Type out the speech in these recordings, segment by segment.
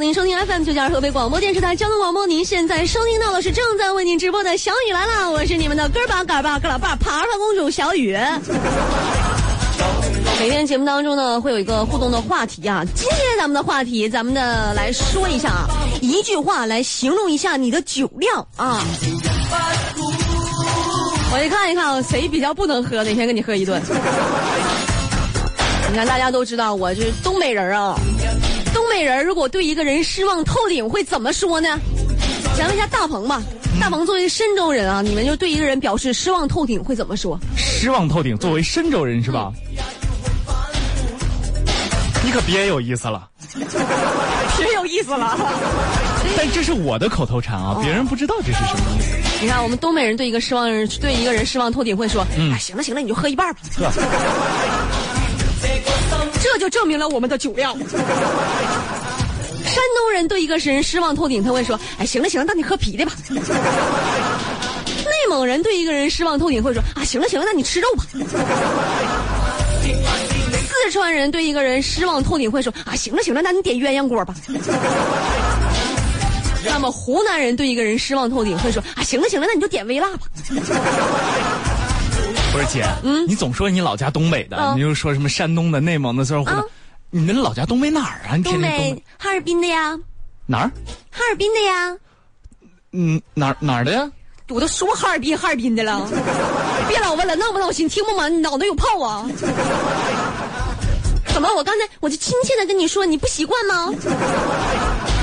锁定收听 FM 九九二河北广播电视台交通广播。您现在收听到的是正在为您直播的小雨来了，我是你们的哥儿爸、嘎巴、哥老爸、爬爬公主小雨。每天节目当中呢，会有一个互动的话题啊。今天咱们的话题，咱们的来说一下啊，一句话来形容一下你的酒量啊。我一看一看，谁比较不能喝，哪天跟你喝一顿。你看，大家都知道我是东北人啊。东北人如果对一个人失望透顶，会怎么说呢？想问一下大鹏吧。大鹏作为深州人啊，你们就对一个人表示失望透顶会怎么说？失望透顶，作为深州人是吧？你可别有意思了，别有意思了。但这是我的口头禅啊，别人不知道这是什么意思。你看，我们东北人对一个失望人，对一个人失望透顶会说：“哎，行了行了，你就喝一半吧。”这就证明了我们的酒量。山东人对一个人失望透顶，他会说：“哎，行了行了，那你喝啤的吧。”内蒙人对一个人失望透顶会说：“啊，行了行了，那你吃肉吧。”四川人对一个人失望透顶会说：“啊，行了行了，那你点鸳鸯锅吧。”那么湖南人对一个人失望透顶会说：“啊，行了行了，那你就点微辣吧。”不是姐，嗯，你总说你老家东北的，你又说什么山东的、内蒙的，说湖南，你们老家东北哪儿啊？东北哈尔滨的呀。哪儿？哈尔滨的呀。嗯，哪儿哪儿的呀？我都说哈尔滨哈尔滨的了，别老问了，闹不闹心？听不吗？你脑袋有泡啊？怎么？我刚才我就亲切的跟你说，你不习惯吗？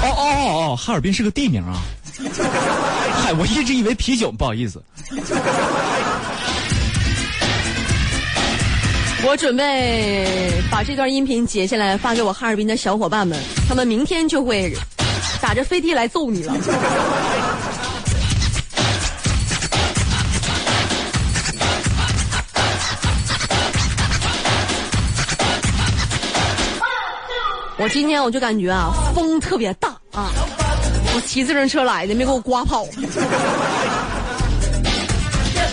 哦哦哦哦，哈尔滨是个地名啊！嗨，我一直以为啤酒，不好意思。我准备把这段音频截下来发给我哈尔滨的小伙伴们，他们明天就会打着飞的来揍你了。我今天我就感觉啊，风特别大啊，我骑自行车来的，没给我刮跑。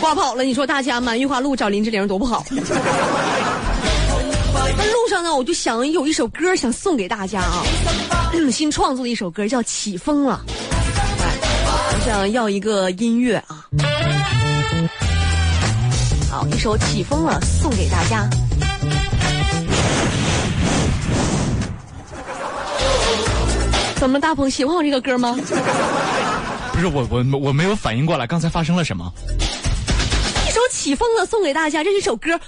刮跑了，你说大家满玉华路找林志玲多不好。那路上呢，我就想有一首歌想送给大家啊，新创作的一首歌叫《起风了》，我想要一个音乐啊，好，一首《起风了》送给大家。怎么，大鹏喜欢我这个歌吗？不是我，我我没有反应过来，刚才发生了什么？首起风了，送给大家，这是一首歌，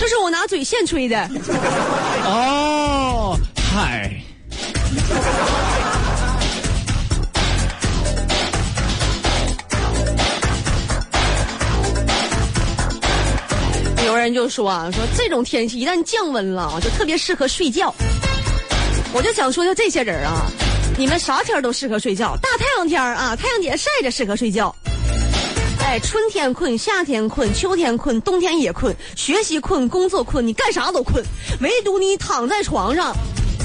这是我拿嘴现吹的。哦，嗨。有人就说啊，说这种天气一旦降温了，就特别适合睡觉。我就想说，就这些人啊。你们啥天都适合睡觉，大太阳天啊，太阳底下晒着适合睡觉。哎，春天困，夏天困，秋天困，冬天也困，学习困，工作困，你干啥都困，唯独你躺在床上，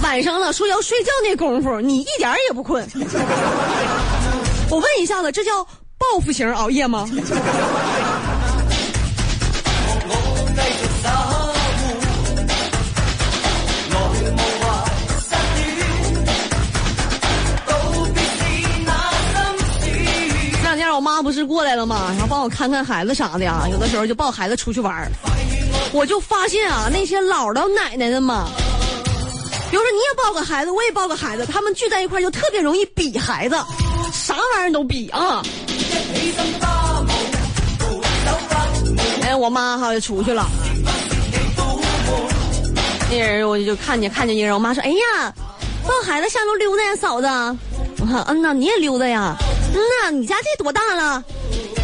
晚上了说要睡觉那功夫，你一点也不困。我问一下子，这叫报复型熬夜吗？不是过来了吗？然后帮我看看孩子啥的呀。有的时候就抱孩子出去玩我就发现啊，那些姥姥奶奶的嘛，比如说你也抱个孩子，我也抱个孩子，他们聚在一块就特别容易比孩子，啥玩意儿都比啊。哎，我妈哈就出去了，那人我就看见看见一个人，我妈说：“哎呀，抱孩子下楼溜达呀，嫂子。”我说：“嗯呐，你也溜达呀。”嗯呐，你家这多大了？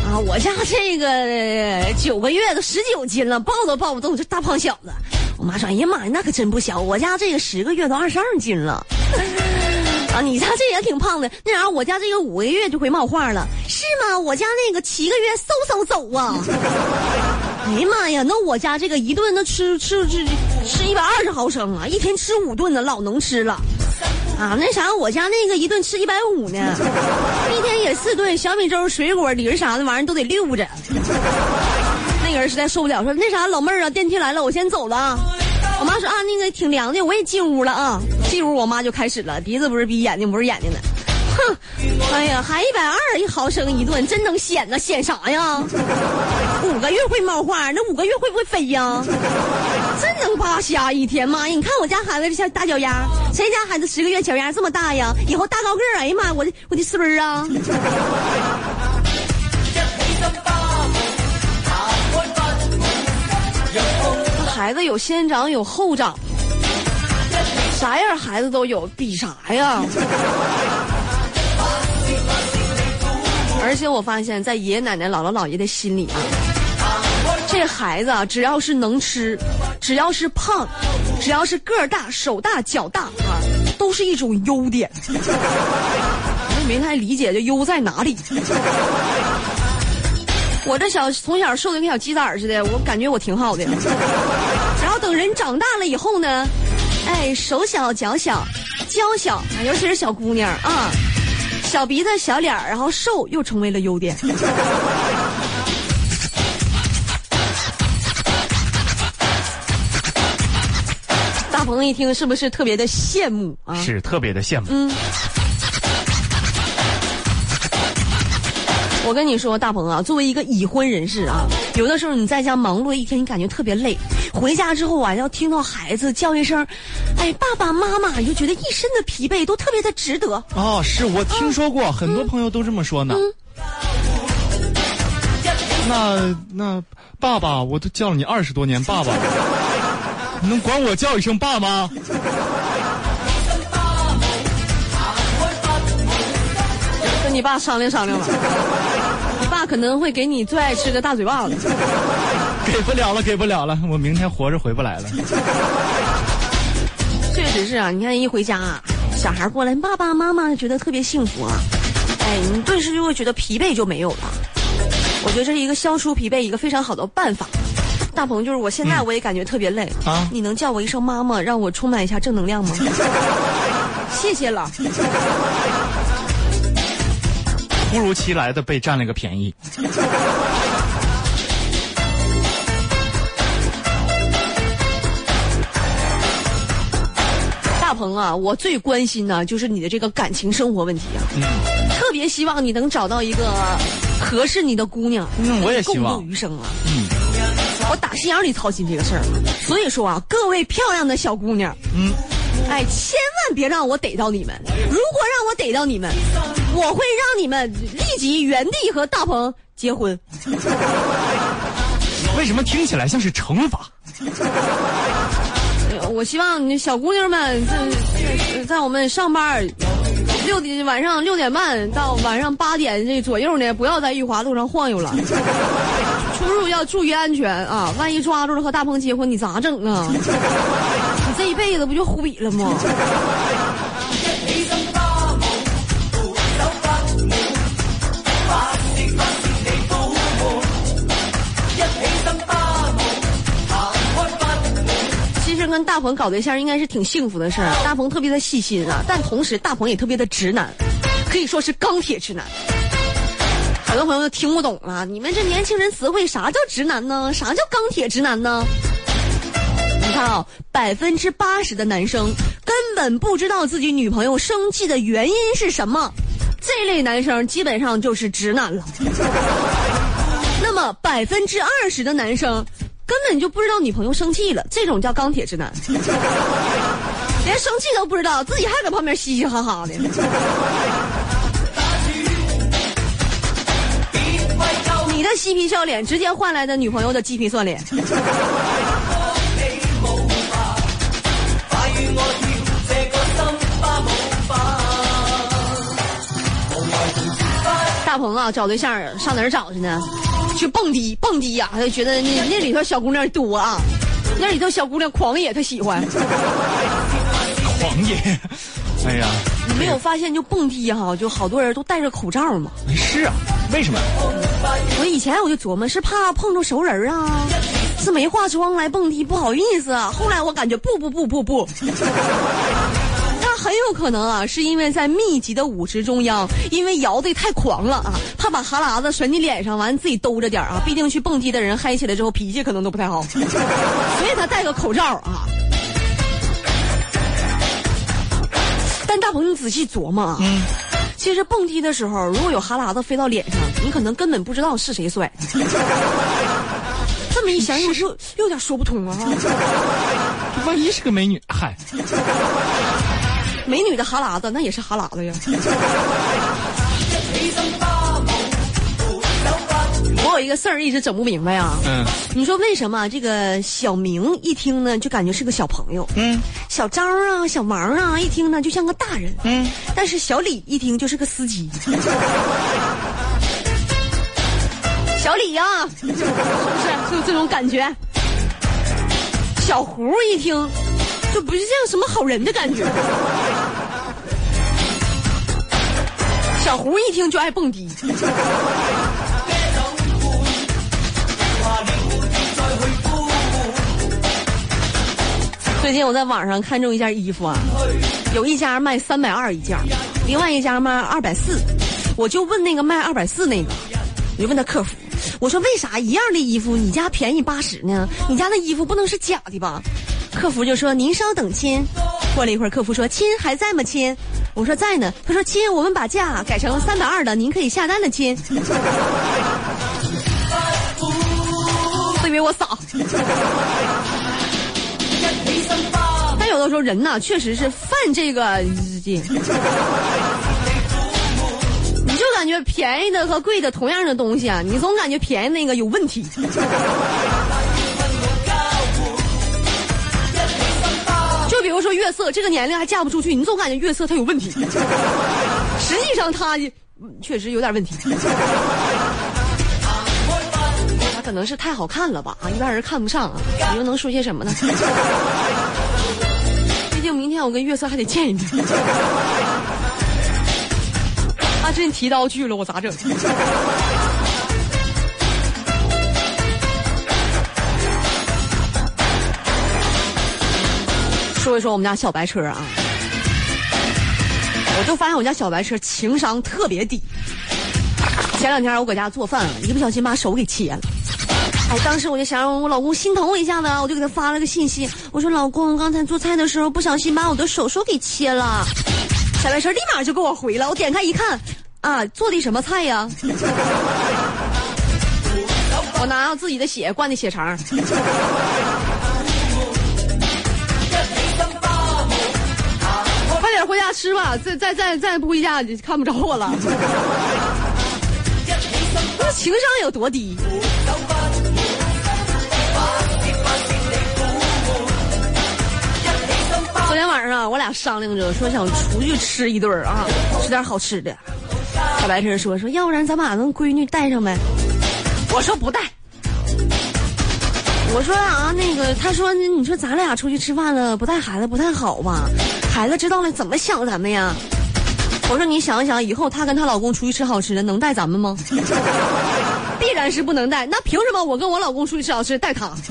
啊，我家这个九个月都十九斤了，抱都抱不动，这大胖小子。我妈说：“哎呀妈呀，那可真不小。我家这个十个月都二十二斤了。啊，你家这也挺胖的。那啥，我家这个五个月就会冒话了，是吗？我家那个七个月嗖嗖走啊。哎呀妈呀，那我家这个一顿那吃吃吃吃一百二十毫升啊，一天吃五顿呢，老能吃了。”啊，那啥，我家那个一顿吃一百五呢，一天也四顿，小米粥、水果、梨啥的玩意儿都得溜着。那个人实在受不了，说那啥，老妹儿啊，电梯来了，我先走了啊。我妈说啊，那个挺凉的，我也进屋了啊。进屋我妈就开始了，鼻子不是鼻，眼睛不是眼睛的。哼，哎呀，还一百二一毫升一顿，真能显呐，显啥呀？五个月会冒话，那五个月会不会飞呀？真能扒瞎一天，妈呀！你看我家孩子这像大脚丫，谁家孩子十个月脚丫这么大呀？以后大高个儿，哎呀妈，我的我的孙儿啊！孩子有先长有后长，啥样孩子都有，比啥呀？而且我发现，在爷爷奶奶、姥姥姥爷的心里啊，这孩子啊，只要是能吃，只要是胖，只要是个儿大、手大、脚大啊，都是一种优点。我也没太理解这优在哪里。我这小从小瘦的跟小鸡仔似的，我感觉我挺好的。然后等人长大了以后呢，哎，手小脚小，娇小，尤其是小姑娘啊，小鼻子小脸儿，然后瘦又成为了优点。一听是不是特别的羡慕啊？是特别的羡慕。嗯。我跟你说，大鹏啊，作为一个已婚人士啊，有的时候你在家忙碌一天，你感觉特别累，回家之后啊，要听到孩子叫一声“哎，爸爸妈妈”，你就觉得一身的疲惫都特别的值得。哦，是我听说过，很多朋友都这么说呢。那那爸爸，我都叫了你二十多年爸爸了，你能管我叫一声爸吗？跟你爸商量商量吧，你爸可能会给你最爱吃的大嘴巴子。给不了了，给不了了，我明天活着回不来了。确实是啊，你看一回家，啊，小孩过来，爸爸妈妈觉得特别幸福啊，哎，你顿时就会觉得疲惫就没有了。我觉得这是一个消除疲惫一个非常好的办法。大鹏，就是我现在我也感觉特别累啊，你能叫我一声妈妈，让我充满一下正能量吗？谢谢了。突如其来的被占了个便宜。大鹏啊，我最关心的就是你的这个感情生活问题啊，特别希望你能找到一个合适你的姑娘，嗯，我也希望共度余生啊。嗯，我打心眼里操心这个事儿，所以说啊，各位漂亮的小姑娘，嗯，哎，千万别让我逮到你们，如果让我逮到你们。我会让你们立即原地和大鹏结婚。为什么听起来像是惩罚？我希望小姑娘们在在我们上班六点晚上六点半到晚上八点这左右呢，不要在玉华路上晃悠了。出入要注意安全啊！万一抓住了和大鹏结婚，你咋整啊？你这一辈子不就毁了吗？跟大鹏搞对象应该是挺幸福的事儿，大鹏特别的细心啊，但同时大鹏也特别的直男，可以说是钢铁直男。很多朋友都听不懂了，你们这年轻人词汇啥叫直男呢？啥叫钢铁直男呢？你看啊，百分之八十的男生根本不知道自己女朋友生气的原因是什么，这类男生基本上就是直男了。那么百分之二十的男生。根本就不知道女朋友生气了，这种叫钢铁直男，连生气都不知道，自己还搁旁边嘻嘻哈哈的。你的嬉皮笑脸，直接换来的女朋友的鸡皮蒜脸。大鹏啊，找对象上哪儿找去呢？去蹦迪，蹦迪呀！他就觉得那那里头小姑娘多啊，那里头小姑娘狂野，他喜欢。狂野，哎呀！你没有发现就蹦迪哈，就好多人都戴着口罩吗？是啊，为什么？我以前我就琢磨，是怕碰着熟人啊，是没化妆来蹦迪不好意思啊。后来我感觉不不不不不。很有可能啊，是因为在密集的舞池中央，因为摇的太狂了啊，怕把哈喇子甩你脸上，完自己兜着点儿啊。毕竟去蹦迪的人嗨起来之后脾气可能都不太好，所以他戴个口罩啊。但大鹏，你仔细琢磨啊，其实蹦迪的时候，如果有哈喇子飞到脸上，你可能根本不知道是谁帅。这么一想，又又有点说不通啊。万一是个美女，嗨。美女的哈喇子那也是哈喇子呀。我有一个事儿一直整不明白啊。嗯你说为什么这个小明一听呢，就感觉是个小朋友？嗯小张啊，小王啊，一听呢就像个大人。嗯，但是小李一听就是个司机。小李呀、是不是？就这种感觉。小胡一听，就不是像什么好人的感觉。小胡一听就爱蹦迪。最近我在网上看中一件衣服啊，有一家卖三百二一件，另外一家卖二百四，我就问那个卖二百四那个，我就问他客服，我说为啥一样的衣服你家便宜八十呢？你家那衣服不能是假的吧？客服就说您稍等亲。过了一会儿，客服说亲还在吗亲？我说在呢。他说亲，我们把价改成三百二的，您可以下单了亲。都以为我傻。但有的时候人呐，确实是犯这个，你就感觉便宜的和贵的同样的东西啊，你总感觉便宜那个有问题。如说月色，这个年龄还嫁不出去，你总感觉月色他有问题。实际上它嗯确实有点问题。他可能是太好看了吧啊，一般人看不上啊。你又能说些什么呢？毕竟明天我跟月色还得见一面。他真提刀去了，我咋整？说一说我们家小白车啊，我就发现我家小白车情商特别低。前两天我搁家做饭，一不小心把手给切了。哎，当时我就想让我老公心疼我一下子，我就给他发了个信息，我说：“老公，刚才做菜的时候不小心把我的手手给切了。”小白车立马就给我回了，我点开一看，啊，做的什么菜呀？我拿自己的血灌的血肠。回家吃吧，再再再再不回家就看不着我了。情商有多低？昨天晚上，我俩商量着说想出去吃一顿啊，吃点好吃的。小白车说说，要不然咱把那闺女带上呗。我说不带。我说啊，那个，他说，你说咱俩出去吃饭了，不带孩子不太好吧？孩子知道了怎么想咱们呀？我说你想一想，以后她跟她老公出去吃好吃的，能带咱们吗？必然是不能带。那凭什么我跟我老公出去吃好吃带她？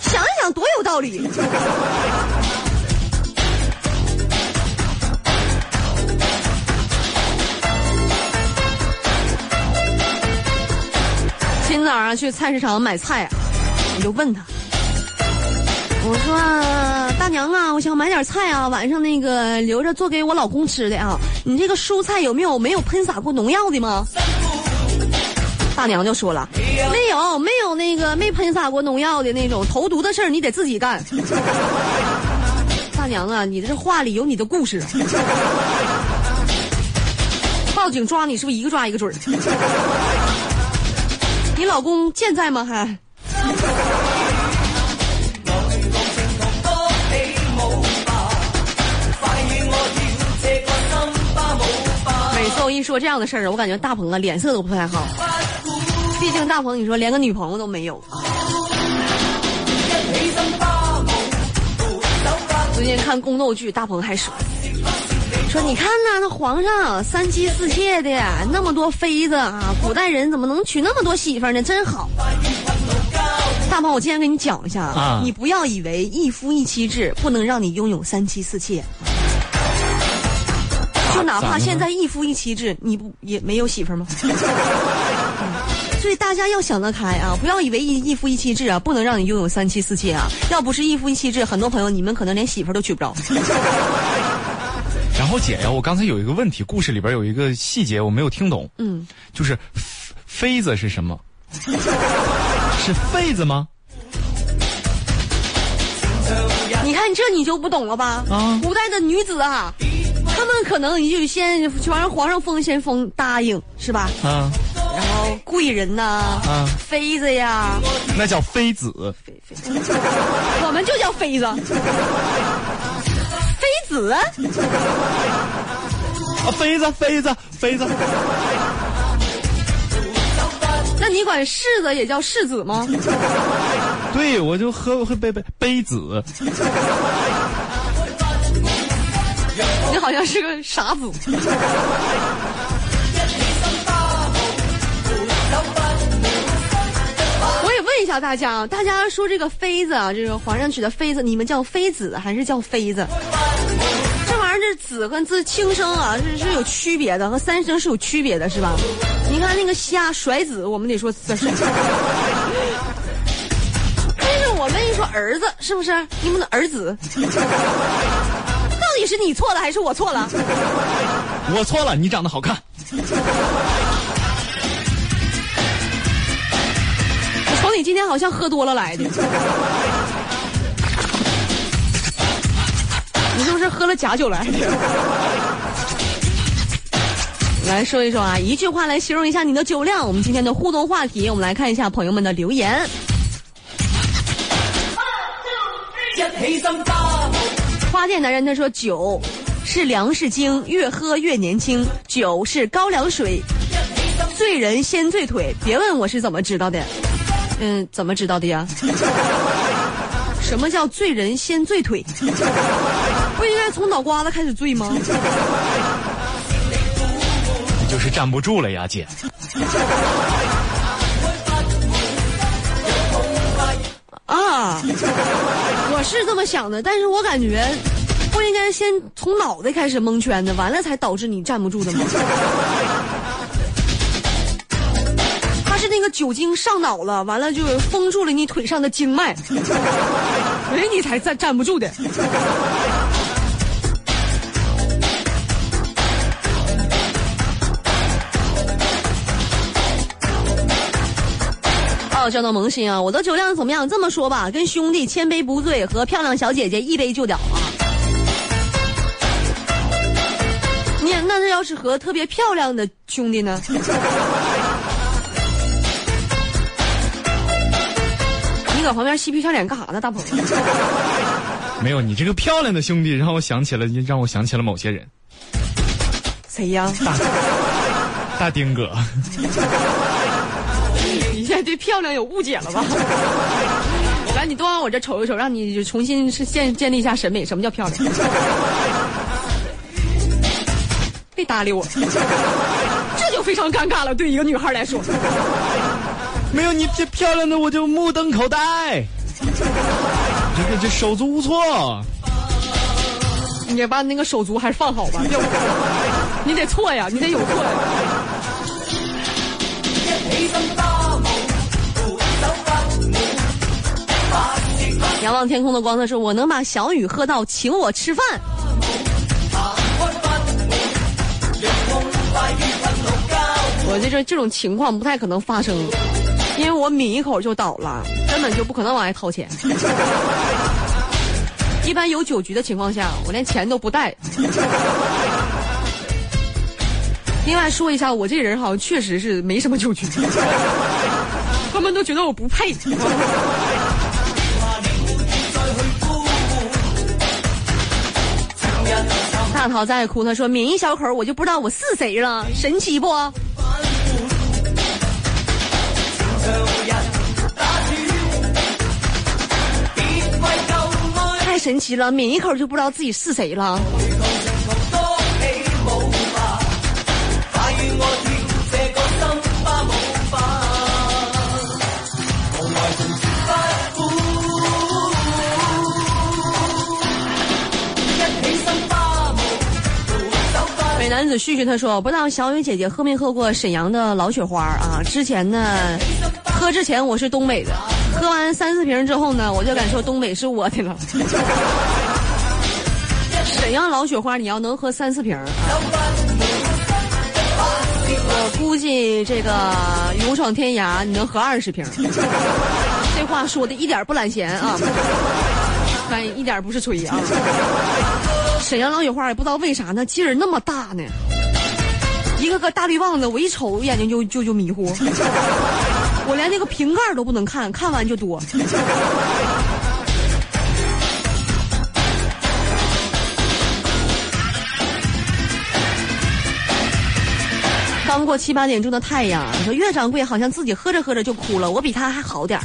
想一想，多有道理。今早上去菜市场买菜啊，我就问他，我说大娘啊，我想买点菜啊，晚上那个留着做给我老公吃的啊。你这个蔬菜有没有没有喷洒过农药的吗？大娘就说了，没有，没有那个没喷洒过农药的那种投毒的事儿，你得自己干。大娘啊，你这话里有你的故事。报警抓你是不是一个抓一个准儿？你老公健在吗？还？一说这样的事儿，我感觉大鹏啊脸色都不太好。毕竟大鹏，你说连个女朋友都没有。最近看宫斗剧，大鹏还说说你看呐，那皇上三妻四妾的，那么多妃子啊，古代人怎么能娶那么多媳妇呢？真好。大鹏，我今天跟你讲一下啊你不要以为一夫一妻制不能让你拥有三妻四妾。就哪怕现在一夫一妻制，你不也没有媳妇儿吗？嗯 所以大家要想得开啊，不要以为一一夫一妻制啊，不能让你拥有三妻四妾啊。要不是一夫一妻制，很多朋友你们可能连媳妇都娶不着。然后姐呀，我刚才有一个问题，故事里边有一个细节我没有听懂，嗯，就是妃子是什么？是妃子吗？你看这你就不懂了吧？啊古代的女子啊，她们可能你就先完了，皇上封先封答应是吧？啊，然后贵人呐、啊妃子呀，那叫妃子。我们就叫妃子，妃子。啊，妃子，妃子，妃子。那你管世子也叫世子吗？对，我就喝喝杯杯杯子。你好像是个傻子。我也问一下大家啊，大家说这个妃子啊，这个皇上娶的妃子，你们叫妃子还是叫妃子？这玩意儿这子跟字轻声啊是是有区别的，和三声是有区别的，是吧？你看那个虾甩子，我们得说这是。但是我们一说儿子，是不是？你们的儿子，底是你错了还是我错了？我错了，你长得好看。我瞅你今天好像喝多了来的，你是不是喝了假酒来的？来说一说啊，一句话来形容一下你的酒量。我们今天的互动话题，我们来看一下朋友们的留言。花店男人他说酒是粮食精，越喝越年轻；酒是高粱水，醉人先醉腿。别问我是怎么知道的，嗯，怎么知道的呀？什么叫醉人先醉腿？不应该从脑瓜子开始醉吗？你就是站不住了呀，姐。啊，我是这么想的，但是我感觉不应该先从脑袋开始蒙圈的，完了才导致你站不住的吗？他是那个酒精上脑了，完了就封住了你腿上的经脉，所以你才站站不住的。哦，叫到萌新啊！我的酒量怎么样？这么说吧，跟兄弟千杯不醉，和漂亮小姐姐一杯就倒啊！你那这要是和特别漂亮的兄弟呢？你搁旁边嬉皮笑脸干啥呢，大鹏？没有你这个漂亮的兄弟，让我想起了，让我想起了某些人。谁呀？大丁哥，你现在对漂亮有误解了吧？来，你多往我这瞅一瞅，让你重新是建建立一下审美。什么叫漂亮？别搭理我，这就非常尴尬了。对一个女孩来说，没有你这漂亮的，我就目瞪口呆。这个这手足无措。你把那个手足还是放好吧，你得错呀，你得有错呀。仰望天空的光，他说：“我能把小雨喝到请我吃饭。”我这这这种情况不太可能发生，因为我抿一口就倒了，根本就不可能往外掏钱。一般有酒局的情况下，我连钱都不带。另外说一下，我这人好像确实是没什么酒局，他们都觉得我不配。大桃在哭，他说抿一小口，我就不知道我是谁了，神奇不？太神奇了，抿一口就不知道自己是谁了。男子旭旭他说：“不知道小雨姐姐喝没喝过沈阳的老雪花啊？之前呢，喝之前我是东北的，喝完三四瓶之后呢，我就敢说东北是我的了。沈阳老雪花，你要能喝三四瓶，我估计这个勇闯天涯你能喝二十瓶。这话说的一点不懒闲啊，但一点不是吹啊。”沈阳老雪花也不知道为啥呢，劲儿那么大呢，一个个大绿棒子，我一瞅眼睛就就就迷糊，我连那个瓶盖都不能看，看完就多。刚过七八点钟的太阳，你说岳掌柜好像自己喝着喝着就哭了，我比他还好点儿。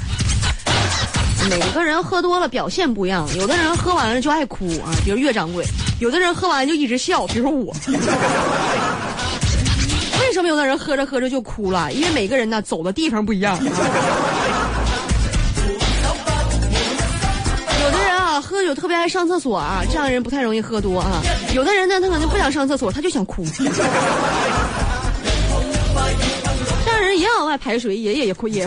每个人喝多了表现不一样，有的人喝完了就爱哭啊，比如岳掌柜；有的人喝完就一直笑，比如我。为什么有的人喝着喝着就哭了？因为每个人呢走的地方不一样。有的人啊喝酒特别爱上厕所啊，这样的人不太容易喝多啊。有的人呢他可能不想上厕所，他就想哭。这样人也往外排水，也也也哭也。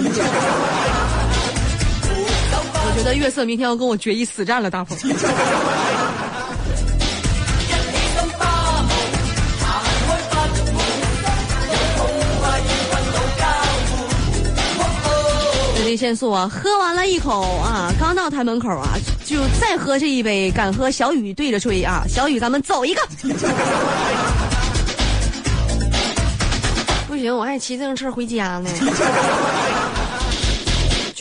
觉得月色明天要跟我决一死战了，大鹏。内限速啊，喝完了一口啊，刚到台门口啊，就再喝这一杯，敢和小雨对着吹啊，小雨咱们走一个。不行，我还骑自行车回家呢。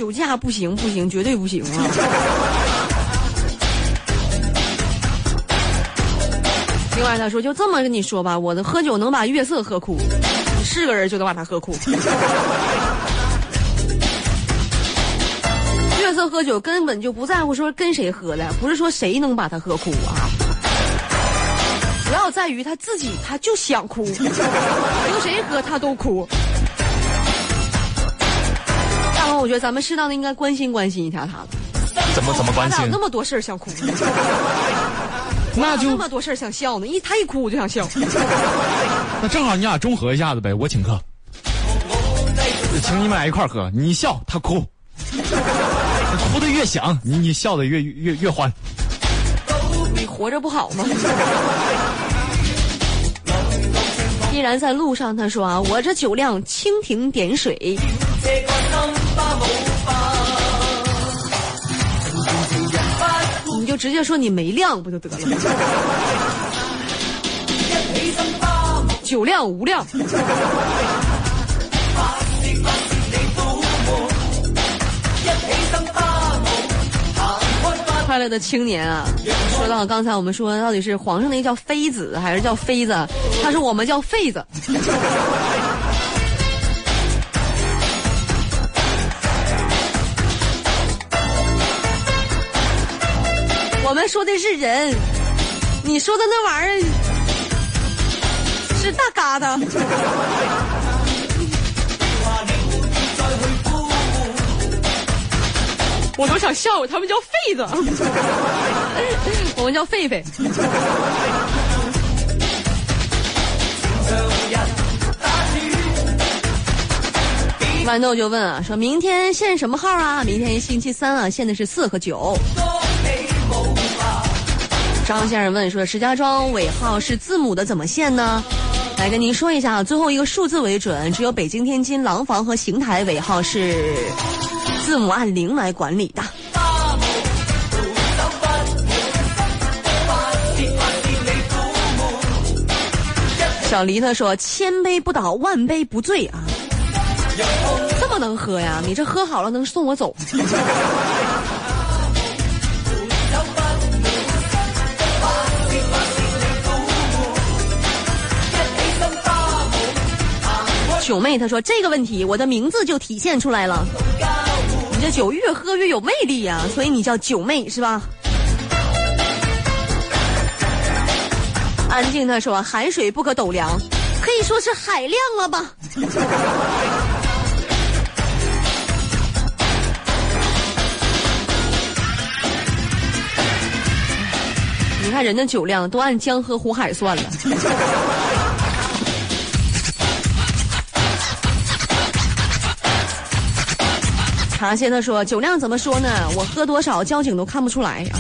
酒驾不行不行，绝对不行啊！另外他说，就这么跟你说吧，我的喝酒能把月色喝哭，你是个人就能把他喝哭。月色喝酒根本就不在乎说跟谁喝的，不是说谁能把他喝哭啊，主要在于他自己，他就想哭，跟谁喝他都哭。我觉得咱们适当的应该关心关心一下他了。怎么怎么关心？那么多事儿想哭，那就那么多事儿想笑呢。一他一哭我就想笑。那正好你俩中和一下子呗，我请客，请你们俩一块儿喝。你笑他哭，哭的越响，你你笑的越越越欢。你活着不好吗？依然在路上，他说啊，我这酒量蜻蜓点水。你就直接说你没量不就得了？酒量无量。快乐的青年啊，说到刚才我们说到底是皇上那个叫妃子还是叫妃子？他说我们叫妃子。我们说的是人，你说的那玩意儿是大疙瘩。我都想笑，他们叫痱子，我们叫狒狒。豌豆就问啊，说明天限什么号啊？明天星期三啊，限的是四和九。张先生问说：“石家庄尾号是字母的，怎么限呢？”来跟您说一下，最后一个数字为准。只有北京、天津、廊坊和邢台尾号是字母按零来管理的。小黎他说：“千杯不倒，万杯不醉啊！这么能喝呀？你这喝好了能送我走？”九妹，她说这个问题，我的名字就体现出来了。你这酒越喝越有魅力呀，所以你叫九妹是吧？安静，她说海水不可斗量，可以说是海量了吧？你看人的酒量都按江河湖海算了。茶仙他说酒量怎么说呢？我喝多少，交警都看不出来啊。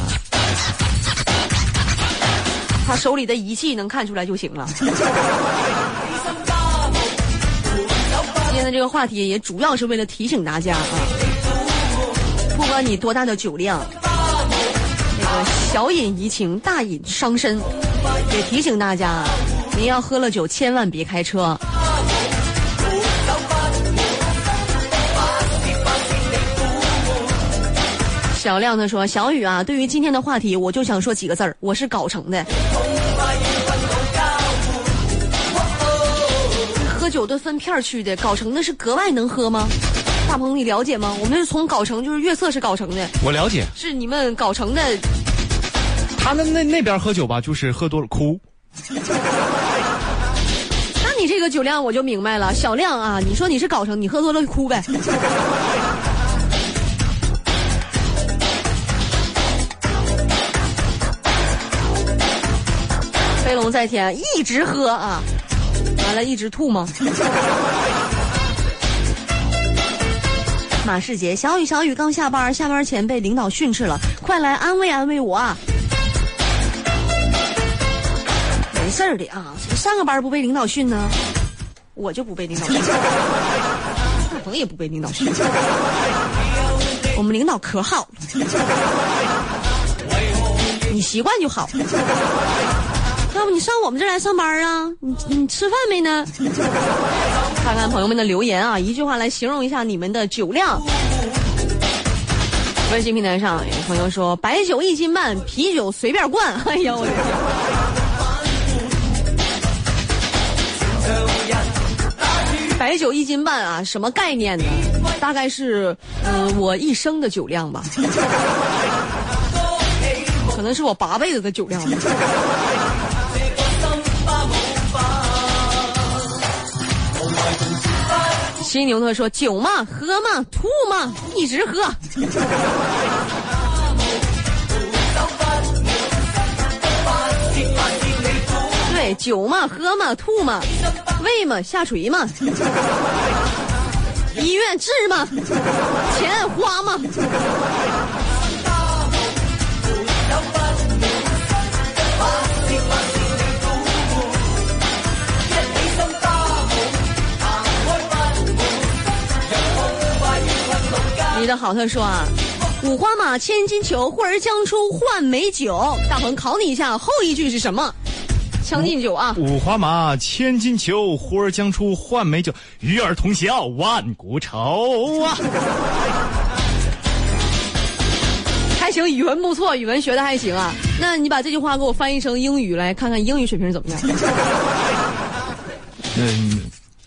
他手里的仪器能看出来就行了。今天的这个话题也主要是为了提醒大家啊，不管你多大的酒量，那个小饮怡情，大饮伤身，也提醒大家，您要喝了酒千万别开车。小亮他说：“小雨啊，对于今天的话题，我就想说几个字儿，我是藁城的。喝酒都分片儿去的，藁城的是格外能喝吗？大鹏，你了解吗？我们是从藁城，就是月色是藁城的，我了解，是你们藁城的。他们那那边喝酒吧，就是喝多了哭。那你这个酒量我就明白了，小亮啊，你说你是藁城，你喝多了就哭呗。”龙在天，一直喝啊，完了，一直吐吗？马世杰，小雨，小雨刚下班，下班前被领导训斥了，快来安慰安慰我！没事儿的啊，上个班不被领导训呢？我就不被领导训，大鹏也不被领导训，我们领导可好了，你习惯就好了。要不你上我们这儿来上班啊？你你吃饭没呢？看看朋友们的留言啊，一句话来形容一下你们的酒量。微信平台上有朋友说：“白酒一斤半，啤酒随便灌。”哎呀，我的天！白酒一斤半啊，什么概念呢？大概是嗯，我一生的酒量吧，可能是我八辈子的酒量吧。金牛座说：“酒嘛，喝嘛，吐嘛，一直喝。”对，酒嘛，喝嘛，吐嘛，胃嘛，下垂嘛，医院治嘛，钱花嘛。你的好，他说啊，五花马，千金裘，呼儿将出换美酒。大鹏考你一下，后一句是什么？将进酒啊！五花马，千金裘，呼儿将出换美酒。与尔同销万古愁啊！还行，语文不错，语文学的还行啊。那你把这句话给我翻译成英语，来看看英语水平怎么样？嗯，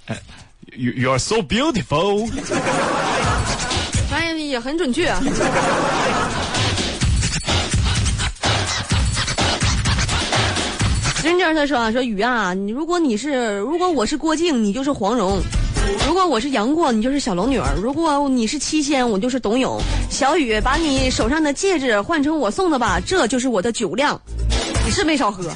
哎，You you are so beautiful。也很准确。真正他说啊，说雨啊，你如果你是，如果我是郭靖，你就是黄蓉；如果我是杨过，你就是小龙女儿；如果你是七仙，我就是董永。小雨，把你手上的戒指换成我送的吧，这就是我的酒量。你是没少喝。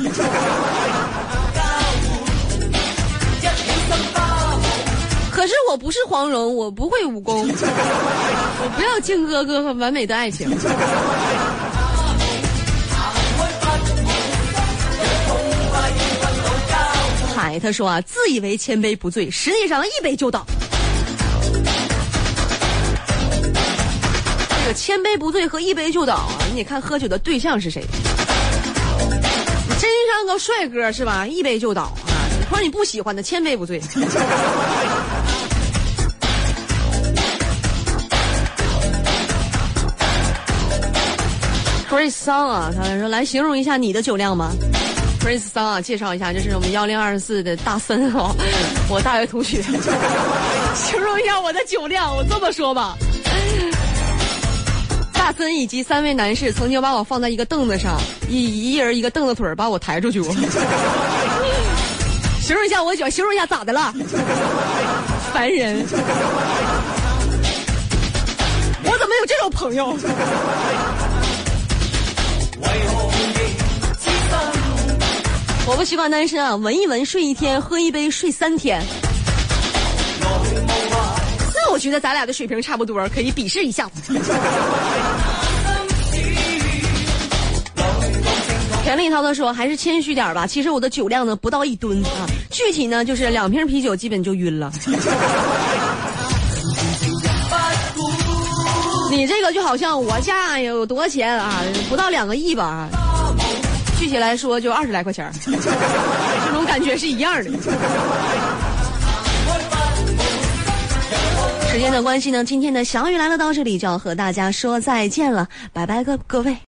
我不是黄蓉，我不会武功，我不要靖哥哥和完美的爱情。海他说啊，自以为千杯不醉，实际上一杯就倒。这个千杯不醉和一杯就倒啊，你得看喝酒的对象是谁。真像个帅哥是吧？一杯就倒啊！你碰你不喜欢的，千杯不醉。Chris 桑啊，他说来形容一下你的酒量吗？Chris 桑啊，介绍一下，这是我们幺零二四的大森哦，我大学同学。形容一下我的酒量，我这么说吧，大森以及三位男士曾经把我放在一个凳子上，一一人一个凳子腿把我抬出去过。形容一下我酒，形容一下咋的了？烦人！我怎么有这种朋友？我不习惯单身啊，闻一闻睡一天，喝一杯睡三天。这那我觉得咱俩的水平差不多，可以比试一下。田立涛他说：“还是谦虚点吧，其实我的酒量呢不到一吨啊，具体呢就是两瓶啤酒基本就晕了。你这个就好像我家有多少钱啊，不到两个亿吧，具体来说就二十来块钱，这种感觉是一样的。”时间的关系呢，今天的小雨来了到这里就要和大家说再见了，拜拜各各位。